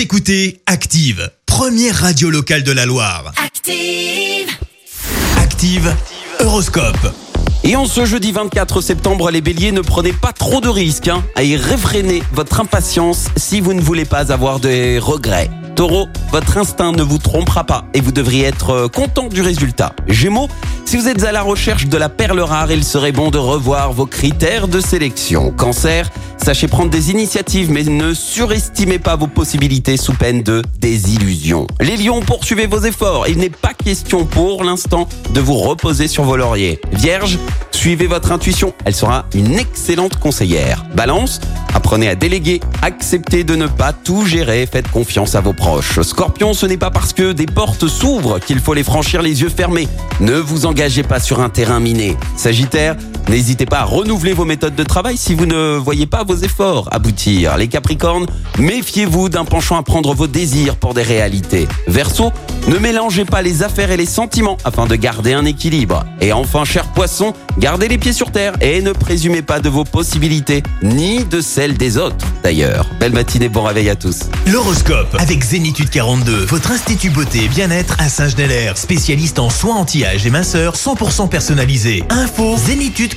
Vous écoutez Active, première radio locale de la Loire. Active. Active, Horoscope. Et en ce jeudi 24 septembre, les béliers, ne prenez pas trop de risques hein, à y réfréner votre impatience si vous ne voulez pas avoir des regrets. Votre instinct ne vous trompera pas et vous devriez être euh, content du résultat. Gémeaux, si vous êtes à la recherche de la perle rare, il serait bon de revoir vos critères de sélection. Cancer, sachez prendre des initiatives mais ne surestimez pas vos possibilités sous peine de désillusion. Les lions, poursuivez vos efforts. Il n'est pas question pour l'instant de vous reposer sur vos lauriers. Vierge, suivez votre intuition. Elle sera une excellente conseillère. Balance, apprenez à déléguer. Acceptez de ne pas tout gérer. Faites confiance à vos proches. Scorpion, ce n'est pas parce que des portes s'ouvrent qu'il faut les franchir les yeux fermés. Ne vous engagez pas sur un terrain miné. Sagittaire, N'hésitez pas à renouveler vos méthodes de travail si vous ne voyez pas vos efforts aboutir. Les Capricornes, méfiez-vous d'un penchant à prendre vos désirs pour des réalités. Verseau, ne mélangez pas les affaires et les sentiments afin de garder un équilibre. Et enfin, cher poisson, gardez les pieds sur terre et ne présumez pas de vos possibilités, ni de celles des autres d'ailleurs. Belle matinée, bon réveil à tous. L'horoscope avec Zénitude 42, votre institut beauté et bien-être à Saint-Genélaire, spécialiste en soins anti-âge et minceur 100% personnalisé. Info